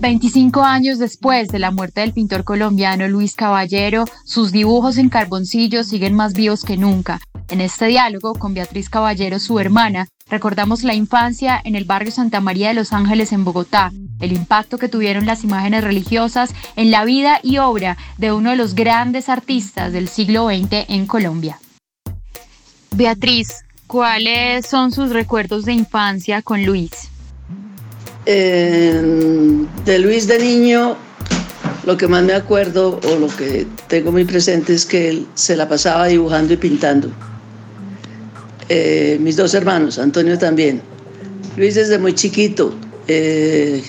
25 años después de la muerte del pintor colombiano Luis Caballero, sus dibujos en carboncillo siguen más vivos que nunca. En este diálogo con Beatriz Caballero, su hermana, recordamos la infancia en el barrio Santa María de los Ángeles en Bogotá, el impacto que tuvieron las imágenes religiosas en la vida y obra de uno de los grandes artistas del siglo XX en Colombia. Beatriz, ¿cuáles son sus recuerdos de infancia con Luis? De Luis de niño, lo que más me acuerdo o lo que tengo muy presente es que él se la pasaba dibujando y pintando. Eh, mis dos hermanos, Antonio también. Luis desde muy chiquito. Eh,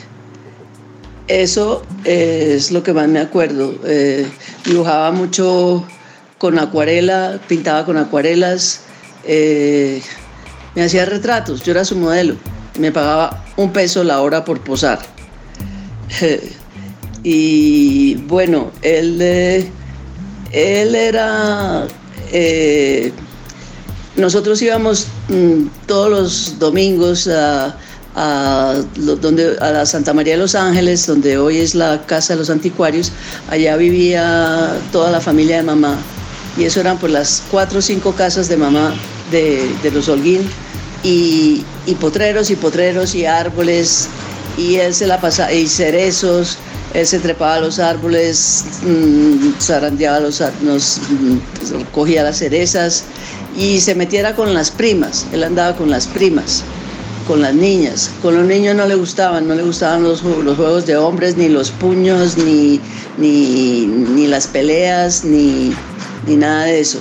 eso es lo que más me acuerdo. Eh, dibujaba mucho con acuarela, pintaba con acuarelas, me hacía retratos, yo era su modelo me pagaba un peso la hora por posar. y bueno, él, eh, él era... Eh, nosotros íbamos mm, todos los domingos a, donde, a la Santa María de los Ángeles, donde hoy es la Casa de los Anticuarios. Allá vivía toda la familia de mamá. Y eso eran pues las cuatro o cinco casas de mamá de, de los Holguín y, potreros y potreros y árboles y él se la pasaba, y cerezos, él se trepaba a los árboles, mmm, zarandeaba los nos, mm, cogía las cerezas y se metiera con las primas, él andaba con las primas, con las niñas. Con los niños no le gustaban, no le gustaban los, los juegos de hombres, ni los puños, ni, ni, las peleas, ni, ni nada de eso.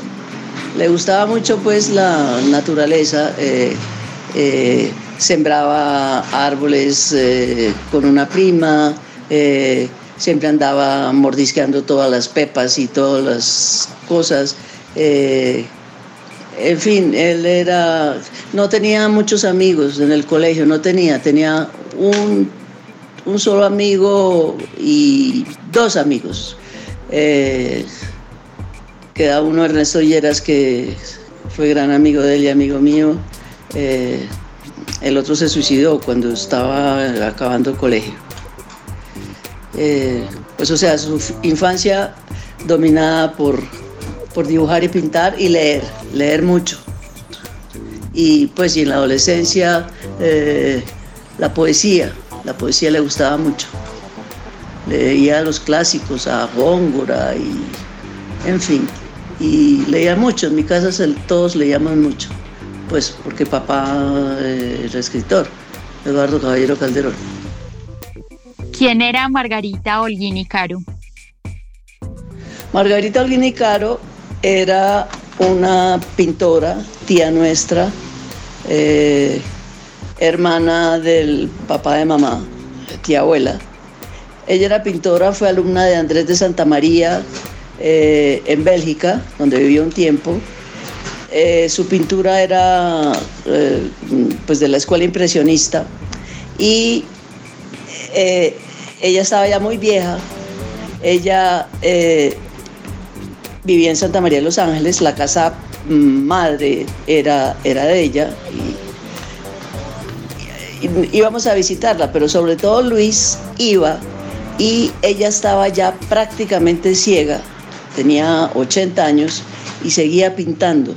Le gustaba mucho pues la naturaleza, eh, eh, sembraba árboles eh, con una prima, siempre andaba mordisqueando todas las pepas y todas las cosas. en fin, él era, no tenía muchos amigos en el colegio, no tenía, tenía un, un solo amigo y dos amigos queda uno Ernesto Lleras, que fue gran amigo de él y amigo mío. Eh, el otro se suicidó cuando estaba acabando el colegio. Eh, pues o sea, su infancia dominada por, por dibujar y pintar y leer, leer mucho. Y pues y en la adolescencia eh, la poesía, la poesía le gustaba mucho. Leía los clásicos, a Góngora y en fin y leía mucho. En mi casa todos leíamos mucho, pues porque papá eh, era escritor, Eduardo Caballero Calderón. ¿Quién era Margarita Olguini Caro? Margarita Olguini Caro era una pintora, tía nuestra, eh, hermana del papá de mamá, tía abuela. Ella era pintora, fue alumna de Andrés de Santa María, eh, en Bélgica, donde vivió un tiempo. Eh, su pintura era eh, pues de la escuela impresionista y ella estaba ya muy vieja. Ella vivía en Santa María de los Ángeles, la casa madre era, era de ella y íbamos a visitarla, pero sobre todo Luis iba y ella estaba ya prácticamente ciega tenía 80 años y seguía pintando.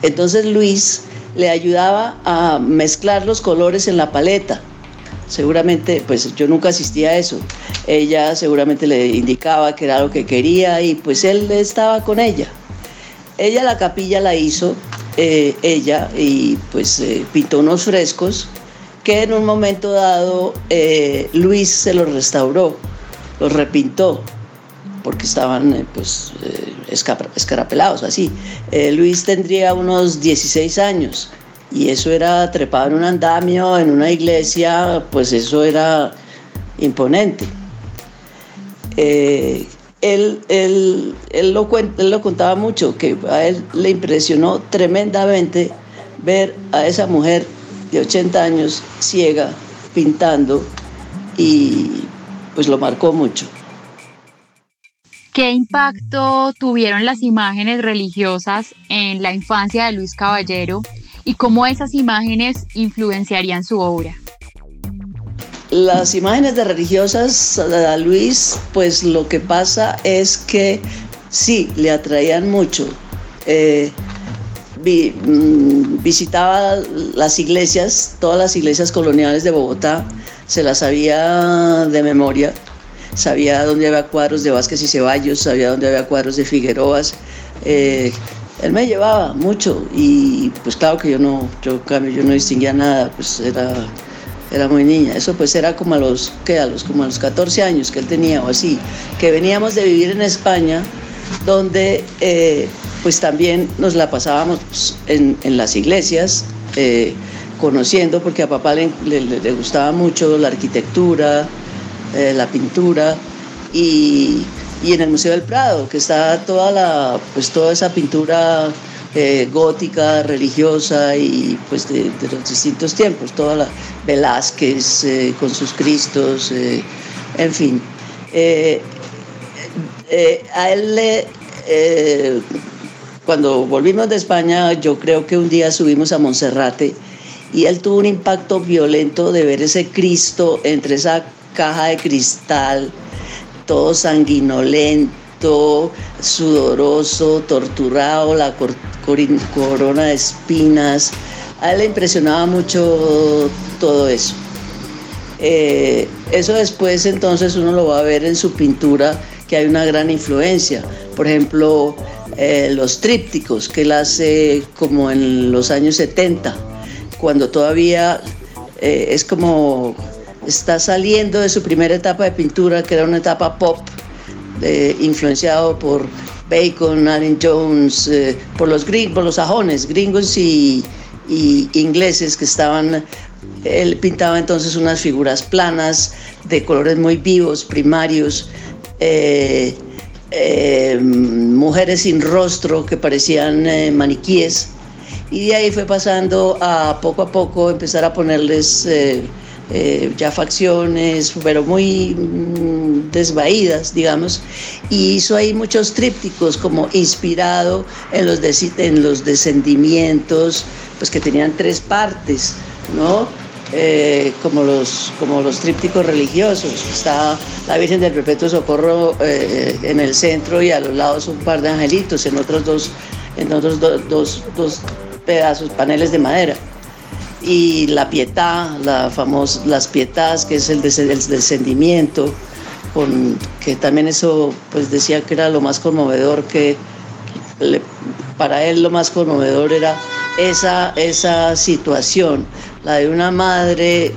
Entonces Luis le ayudaba a mezclar los colores en la paleta. Seguramente, pues yo nunca asistía a eso. Ella seguramente le indicaba que era lo que quería y pues él estaba con ella. Ella la capilla la hizo, eh, ella, y pues eh, pintó unos frescos que en un momento dado eh, Luis se los restauró, los repintó porque estaban eh, pues eh, escarapelados así. Eh, Luis tendría unos 16 años y eso era trepado en un andamio, en una iglesia, pues eso era imponente. Él, él, él, lo, él lo contaba mucho, que a él le impresionó tremendamente ver a esa mujer de 80 años ciega pintando y pues lo marcó mucho. ¿Qué impacto tuvieron las imágenes religiosas en la infancia de Luis Caballero y cómo esas imágenes influenciarían su obra? las imágenes de religiosas a Luis, pues lo que pasa es que sí, le atraían mucho. Eh, mm, visitaba las iglesias, todas las iglesias coloniales de Bogotá, se las sabía de memoria, sabía dónde había cuadros de Vázquez y Ceballos, sabía dónde había cuadros de Figueroas. Eh, él me llevaba mucho y pues claro que yo no, yo yo no distinguía nada, pues era era muy niña. Eso pues era como a los, ¿qué? A los, como a los 14 años que él tenía o así, que veníamos de vivir en España, donde eh, pues también nos la pasábamos en, las iglesias, eh, conociendo, porque a papá le, le, gustaba mucho la arquitectura, eh, la pintura, y, y, en el Museo del Prado, que está toda, la, pues, toda esa pintura eh, gótica, religiosa y pues de, los distintos tiempos, toda la Velázquez eh, con sus Cristos, en fin. a él cuando volvimos de España, yo creo que un día subimos a Monserrate y él tuvo un impacto violento de ver ese Cristo entre esa caja de cristal, todo sanguinolento, sudoroso, torturado, la, corona de espinas. A él le impresionaba mucho todo eso. Eh, eso después entonces uno lo va a ver en su pintura, que hay una gran influencia. Por ejemplo, eh, los trípticos que él hace como en los años 70, cuando todavía eh, es como está saliendo de su primera etapa de pintura, que era una etapa pop, influenciado por Bacon, Allen Jones, eh, por los gringos, por los sajones, gringos y, ingleses que estaban, él pintaba entonces unas figuras planas, de colores muy vivos, primarios, eh, eh, mujeres sin rostro que parecían maniquíes, y de ahí fue pasando a poco a poco empezar a ponerles eh, ya facciones, pero muy mm, desvaídas, digamos, y hizo ahí muchos trípticos como inspirado en los, en los descendimientos, pues que tenían tres partes, ¿no? Eh, como, los, como los trípticos religiosos. Está la Virgen del Perpetuo Socorro eh, en el centro y a los lados un par de angelitos en otros dos, en otros dos, dos pedazos, paneles de madera y la famosa, las pietas, que es el, descendimiento, que también eso pues decía que era lo más conmovedor, que para él lo más conmovedor era esa, esa situación, la de una madre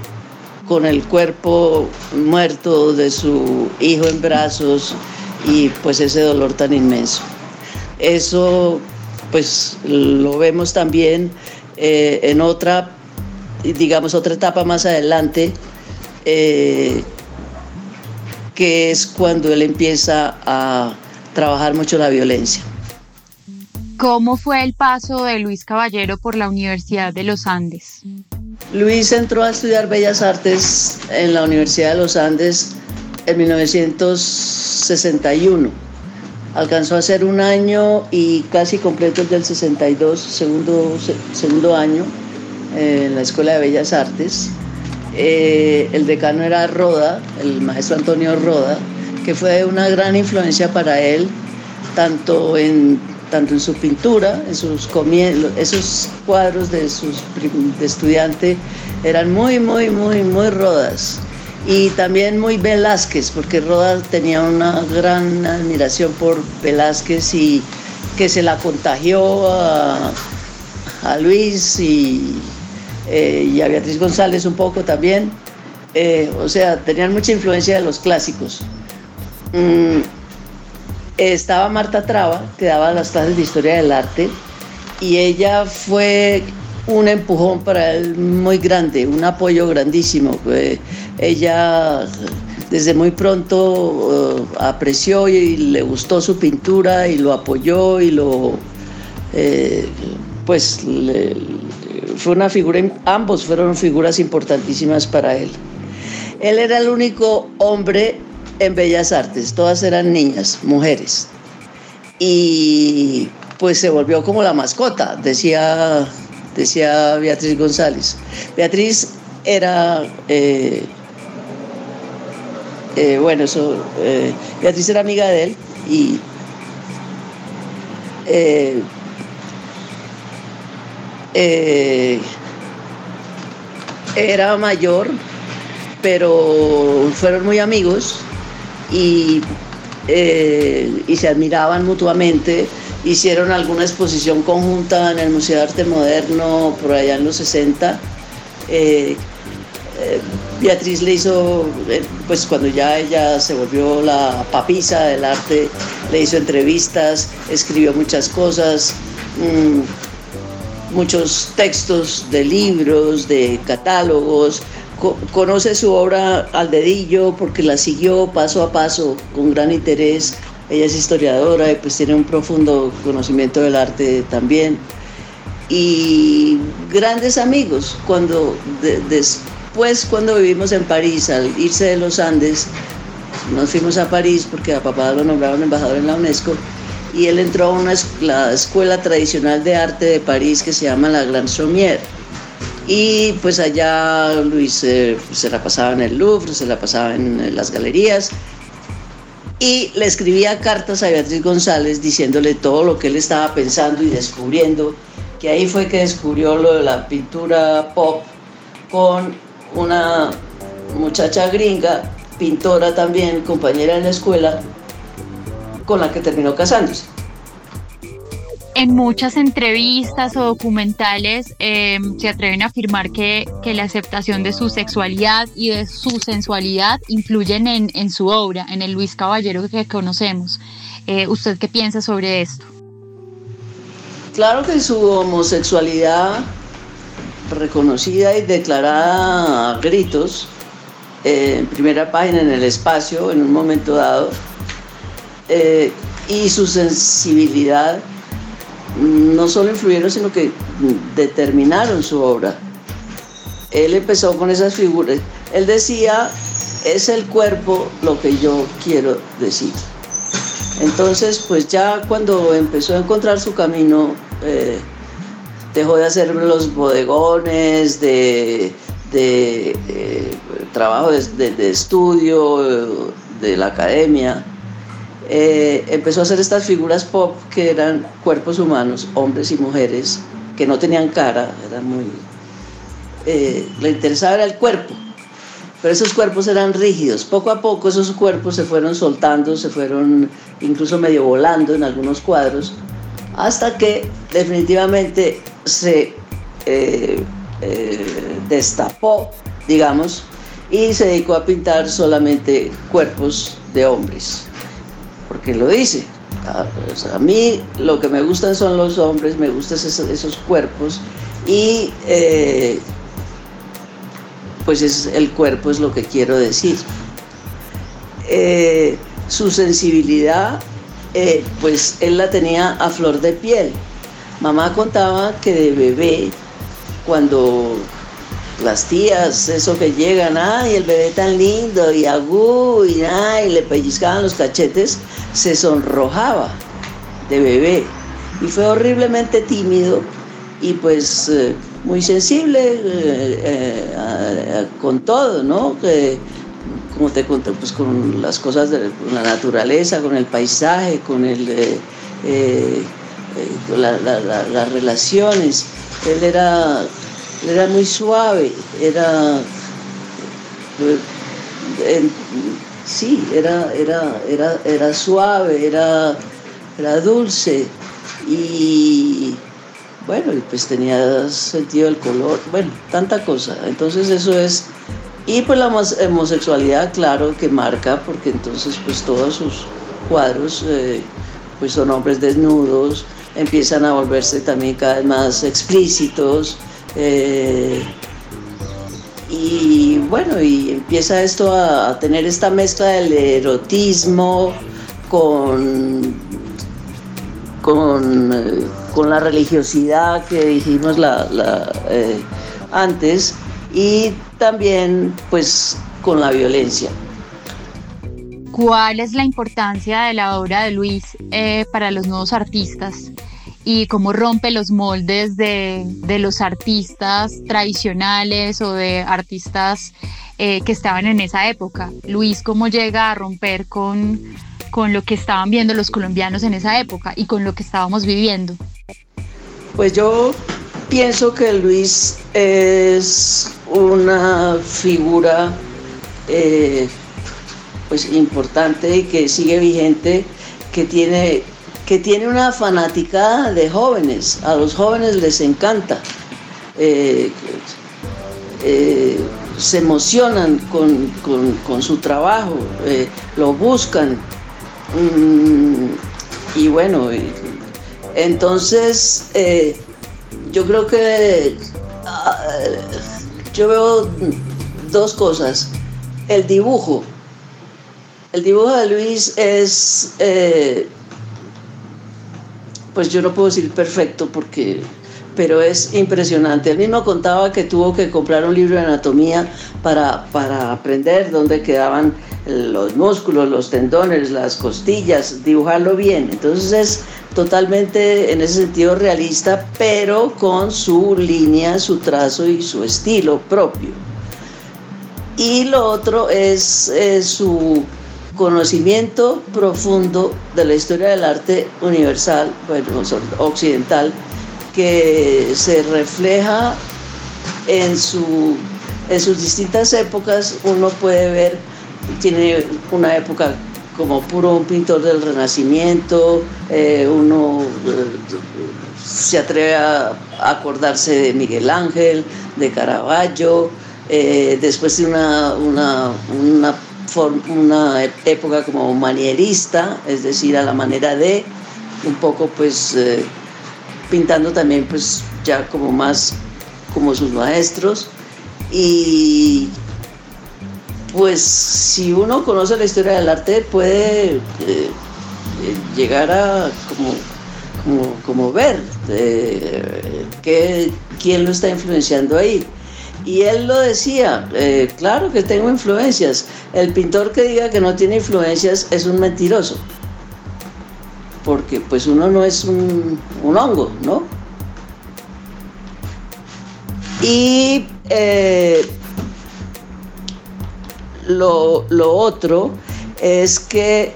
con el cuerpo muerto de su hijo en brazos y pues ese dolor tan inmenso. Eso pues lo vemos también eh, en otra digamos, otra etapa más adelante, eh, que es cuando él empieza a trabajar mucho la violencia. ¿Cómo fue el paso de Luis Caballero por la Universidad de los Andes? Luis entró a estudiar Bellas Artes en la Universidad de los Andes en 1961. Alcanzó a hacer un año y casi completo el del 62, segundo, segundo año en la Escuela de Bellas Artes. Eh, el decano era Roda, el maestro Antonio Roda, que fue una gran influencia para él, tanto en, tanto en su pintura, en sus esos cuadros de sus de estudiante eran muy, muy, muy, muy Rodas. Y también muy Velázquez, porque Roda tenía una gran admiración por Velázquez y que se la contagió a, a Luis y eh, y a Beatriz González un poco también. Eh, o sea, tenían mucha influencia de los clásicos. Mm, estaba Marta Traba, que daba las clases de historia del arte, y ella fue un empujón para él muy grande, un apoyo grandísimo. ella desde muy pronto eh, apreció y le gustó su pintura y lo apoyó y lo, pues, fue una figura, ambos fueron figuras importantísimas para él. Él era el único hombre en Bellas Artes, todas eran niñas, mujeres. Y pues se volvió como la mascota, decía, decía Beatriz González. Beatriz era, eh, Eh, bueno, eso, eh, Beatriz era amiga de él y era mayor, pero fueron muy amigos y, y se admiraban mutuamente hicieron alguna exposición conjunta en el Museo de Arte Moderno por allá en los 60. Eh, eh, Beatriz le hizo, eh, pues cuando ya ella se volvió la papisa del arte, le hizo entrevistas, escribió muchas cosas, mm, muchos textos de libros, de catálogos, conoce su obra al dedillo porque la siguió paso a paso con gran interés ella es historiadora y pues tiene un profundo conocimiento del arte también. Y grandes amigos, cuando después cuando vivimos en París, al irse de los Andes, nos fuimos a París porque a papá lo nombraron embajador en la UNESCO y él entró a una, la escuela tradicional de arte de París que se llama la Grand Sommière. Y pues allá Luis eh, se la pasaba en el Louvre, se la pasaba en las galerías y le escribía cartas a Beatriz González diciéndole todo lo que él estaba pensando y descubriendo, que ahí fue que descubrió lo de la pintura pop con una muchacha gringa, pintora también, compañera en la escuela, con la que terminó casándose en muchas entrevistas o documentales eh, se atreven a afirmar que, la aceptación de su sexualidad y de su sensualidad influyen en, su obra, en el Luis Caballero que conocemos. Eh, ¿Usted qué piensa sobre esto? Claro que su homosexualidad reconocida y declarada a gritos, eh, en primera página en el espacio, en un momento dado, y su sensibilidad no solo influyeron, sino que determinaron su obra. Él empezó con esas figuras. Él decía, es el cuerpo lo que yo quiero decir. Entonces, pues ya cuando empezó a encontrar su camino, eh, dejó de hacer los bodegones, de, eh, trabajo de estudio, de la academia, eh, empezó a hacer estas figuras pop que eran cuerpos humanos, hombres y mujeres, que no tenían cara, era muy... Eh, le interesaba era el cuerpo, pero esos cuerpos eran rígidos. Poco a poco esos cuerpos se fueron soltando, se fueron incluso medio volando en algunos cuadros, hasta que definitivamente se eh, destapó, digamos, y se dedicó a pintar solamente cuerpos de hombres porque lo dice. Ah, pues, a mí lo que me gustan son los hombres, me gustan esos, cuerpos y eh, pues es, el cuerpo es lo que quiero decir. Eh, su sensibilidad, eh, pues él la tenía a flor de piel. Mamá contaba que de bebé, cuando las tías, eso que llegan, ay, el bebé tan lindo, y agú, y, ay, le pellizcaban los cachetes, se sonrojaba de bebé. Y fue horriblemente tímido y pues eh, muy sensible eh, eh, con todo, ¿no? Que, como te conté, pues con las cosas de la naturaleza, con el paisaje, con el... las relaciones. Él era era muy suave, era, sí, era, era, era, era suave, era, era dulce y bueno, pues tenía sentido el color, bueno, tanta cosa. Entonces eso es, y pues la homosexualidad, claro, que marca, porque entonces pues todos sus cuadros eh, pues son hombres desnudos, empiezan a volverse también cada vez más explícitos. Eh, y bueno, y empieza esto a, tener esta mezcla del erotismo con, con, eh, la religiosidad que dijimos la, eh, antes y también pues con la violencia. ¿Cuál es la importancia de la obra de Luis para los nuevos artistas? Y cómo rompe los moldes de, los artistas tradicionales o de artistas eh, que estaban en esa época. Luis, ¿cómo llega a romper con, con lo que estaban viendo los colombianos en esa época y con lo que estábamos viviendo? Pues yo pienso que Luis es una figura eh, pues importante y que sigue vigente, que tiene, que tiene una fanaticada de jóvenes. A los jóvenes les encanta. Eh, eh, se emocionan con, su trabajo, lo buscan. Mm, y bueno, entonces yo creo que ah, yo veo dos cosas. El dibujo. El dibujo de Luis es, eh, pues yo no puedo decir perfecto porque, pero es impresionante. Él mismo contaba que tuvo que comprar un libro de anatomía para, para aprender dónde quedaban los músculos, los tendones, las costillas, dibujarlo bien. Entonces es totalmente en ese sentido realista, pero con su línea, su trazo y su estilo propio. Y lo otro es, su conocimiento profundo de la historia del arte universal, bueno, occidental, que se refleja en, su, en sus distintas épocas. Uno puede ver, tiene una época como puro un pintor del Renacimiento, eh, uno eh, se atreve a acordarse de Miguel Ángel, de Caravaggio, eh, después de una, una, una, una, época como manierista, es decir, a la manera de, un poco pues pintando también pues ya como más como sus maestros y pues si uno conoce la historia del arte puede eh, llegar a como, ver eh, quién lo está influenciando ahí. Y él lo decía, eh, claro que tengo influencias. El pintor que diga que no tiene influencias es un mentiroso. Porque pues uno no es un, hongo, ¿no? Y lo, otro es que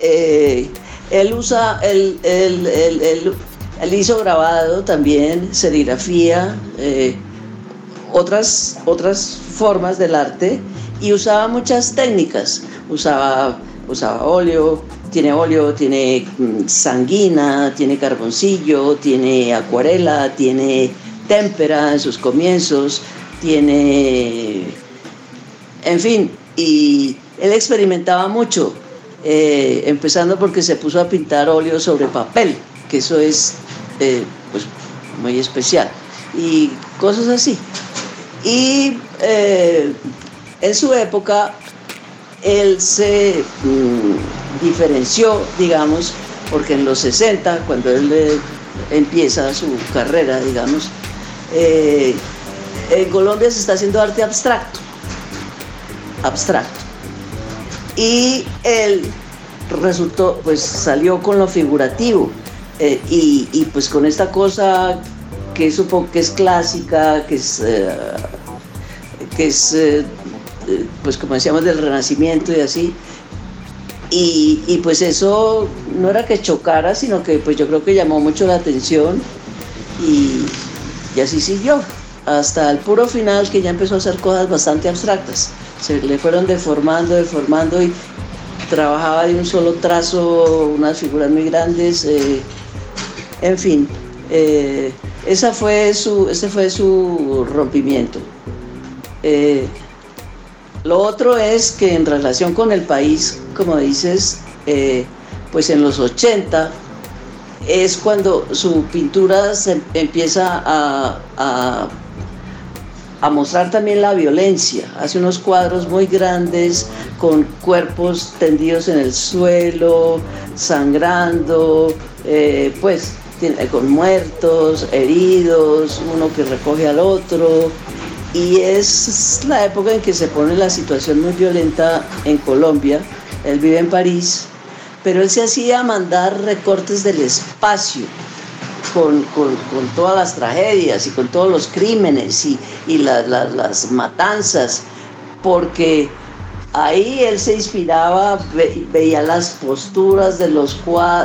eh, él usa, él, hizo grabado también, serigrafía, eh, otras, otras formas del arte y usaba muchas técnicas. Usaba, usaba óleo, tiene óleo, tiene mm, sanguina, tiene carboncillo, tiene acuarela, tiene témpera en sus comienzos, tiene, en fin, y él experimentaba mucho, eh, empezando porque se puso a pintar óleo sobre papel, que eso es eh, pues, muy especial, y cosas así. Y eh, en su época él se mm, diferenció, digamos, porque en los 60, cuando él empieza su carrera, digamos, en Colombia se está haciendo arte abstracto abstracto. Y él resultó, pues salió con lo figurativo eh, y, pues con esta cosa que es que es clásica, que es, eh, que es eh, pues como decíamos del renacimiento y así. Y, y, pues eso no era que chocara, sino que pues yo creo que llamó mucho la atención y, y así siguió, hasta el puro final que ya empezó a hacer cosas bastante abstractas se le fueron deformando, deformando y trabajaba de un solo trazo, unas figuras muy grandes, eh, en fin, esa fue su, ese fue su rompimiento. Eh, lo otro es que en relación con el país, como dices, pues en los 80 es cuando su pintura se empieza a a mostrar también la violencia. Hace unos cuadros muy grandes con cuerpos tendidos en el suelo, sangrando, eh, pues con muertos, heridos, uno que recoge al otro. Y es la época en que se pone la situación muy violenta en Colombia. Él vive en París, pero él se hacía mandar recortes del espacio con, todas las tragedias y con todos los crímenes y, las matanzas. porque ahí él se inspiraba, veía las posturas de los,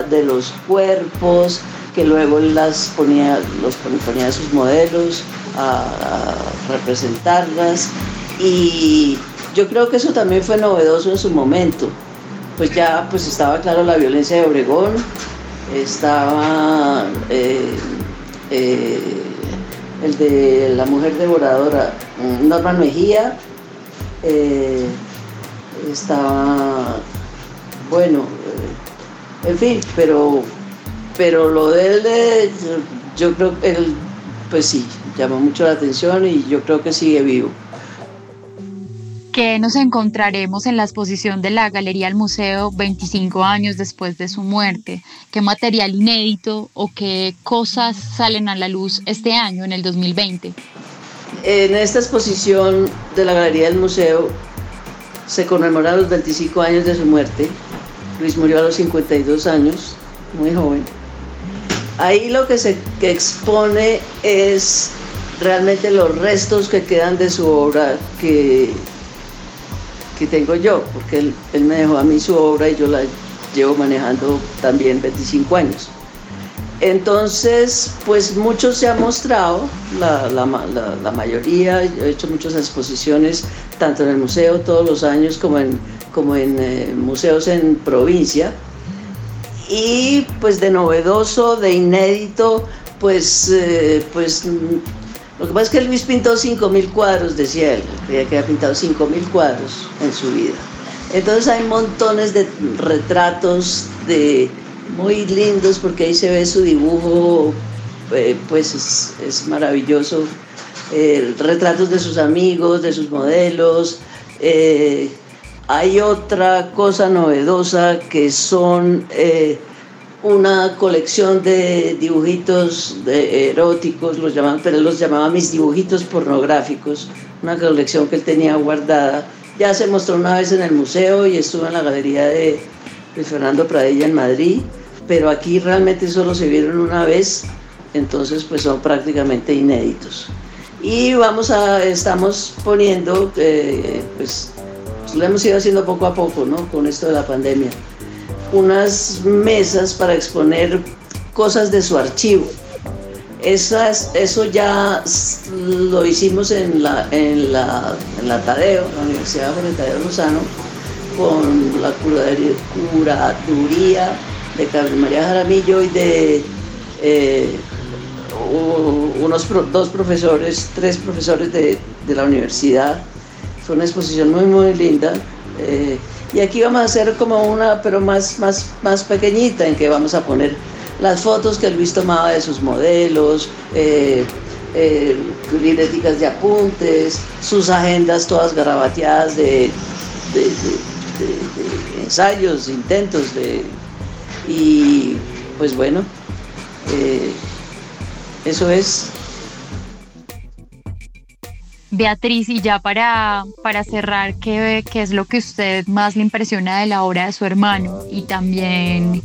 de los cuerpos, que luego las ponía, los ponía sus modelos a, representarlas y yo creo que eso también fue novedoso en su momento. Pues ya pues estaba claro la violencia de Obregón, estaba eh, eh, el de la mujer devoradora, Norman Mejía, eh, estaba, bueno, en fin, pero, pero lo de él, yo creo que él, pues sí, llamó mucho la atención y yo creo que sigue vivo. ¿Qué nos encontraremos en la exposición de la Galería del Museo 25 años después de su muerte? ¿Qué material inédito o qué cosas salen a la luz este año, en el 2020? En esta exposición de la Galería del Museo se conmemoran los 25 años de su muerte. Luis murió a los 52 años, muy joven. Ahí lo que se expone es realmente los restos que quedan de su obra que que tengo yo, porque él, me dejó a mí su obra y yo la llevo manejando también 25 años. Entonces, pues mucho se ha mostrado, la, la, mayoría, he hecho muchas exposiciones, tanto en el museo todos los años como en, como en eh, museos en provincia. Y pues de novedoso, de inédito, pues, eh, pues lo que pasa es que Luis pintó 5.000 cuadros, decía él, creía que había pintado 5.000 cuadros en su vida. Entonces hay montones de retratos de muy lindos porque ahí se ve su dibujo, eh, pues es, maravilloso. Eh, retratos de sus amigos, de sus modelos. Eh, hay otra cosa novedosa que son una colección de dibujitos eróticos, los llamaban, pero él los llamaba mis dibujitos pornográficos, una colección que él tenía guardada. Ya se mostró una vez en el museo y estuvo en la galería de, Fernando Pradilla en Madrid, pero aquí realmente solo se vieron una vez, entonces pues son prácticamente inéditos. Y vamos a, estamos poniendo, eh, pues lo hemos ido haciendo poco a poco, ¿no? Con esto de la pandemia unas mesas para exponer cosas de su archivo. Esas, eso ya lo hicimos en la, en la, en la Tadeo, la Universidad de Tadeo Lozano, con la curaduría de Carmen María Jaramillo y de eh, unos dos profesores, tres profesores de, de, la universidad. Fue una exposición muy, muy linda. Eh, y aquí vamos a hacer como una, pero más, más, más pequeñita, en que vamos a poner las fotos que Luis tomaba de sus modelos, eh, eh de apuntes, sus agendas todas garabateadas de, ensayos, intentos de... Y pues bueno, eh, eso es Beatriz, y ya para, para cerrar, ¿qué, ¿qué, es lo que usted más le impresiona de la obra de su hermano y también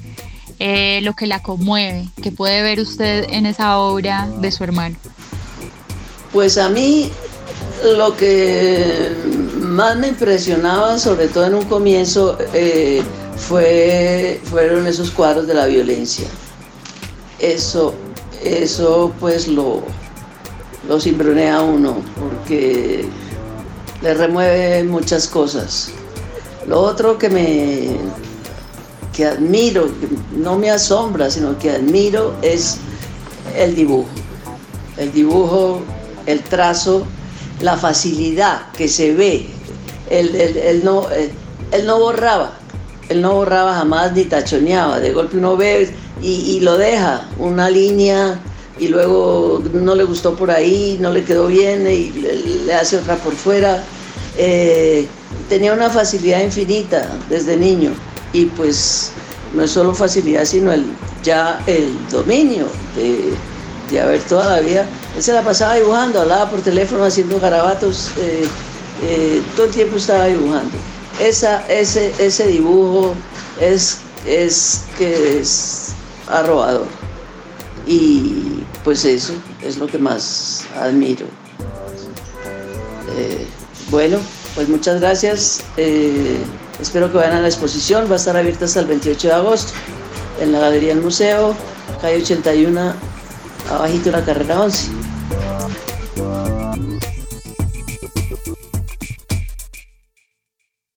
eh, lo que la conmueve? ¿Qué puede ver usted en esa obra de su hermano? Pues a mí lo que más me impresionaba, sobre todo en un comienzo, eh, fue, fueron esos cuadros de la violencia. Eso, eso pues lo, lo simbrunea a uno porque le remueve muchas cosas. Lo otro que me que admiro, que no me asombra, sino que admiro es el dibujo. El dibujo, el trazo, la facilidad que se ve. Él, no, él, no borraba, él no borraba jamás ni tachoneaba. De golpe uno ve y, y lo deja, una línea y luego no le gustó por ahí, no le quedó bien y le, hace otra por fuera. Eh, tenía una facilidad infinita desde niño y pues no es solo facilidad, sino el, ya el dominio de, de haber toda la vida. Él se la pasaba dibujando, hablaba por teléfono haciendo garabatos, eh, eh, todo el tiempo estaba dibujando. Esa, ese, ese dibujo es, es que es arrobador. Y pues eso es lo que más admiro. Eh, bueno, pues muchas gracias. Eh, espero que vayan a la exposición. Va a estar abierta hasta el 28 de agosto en la Galería del Museo, calle 81, abajito de la carrera 11.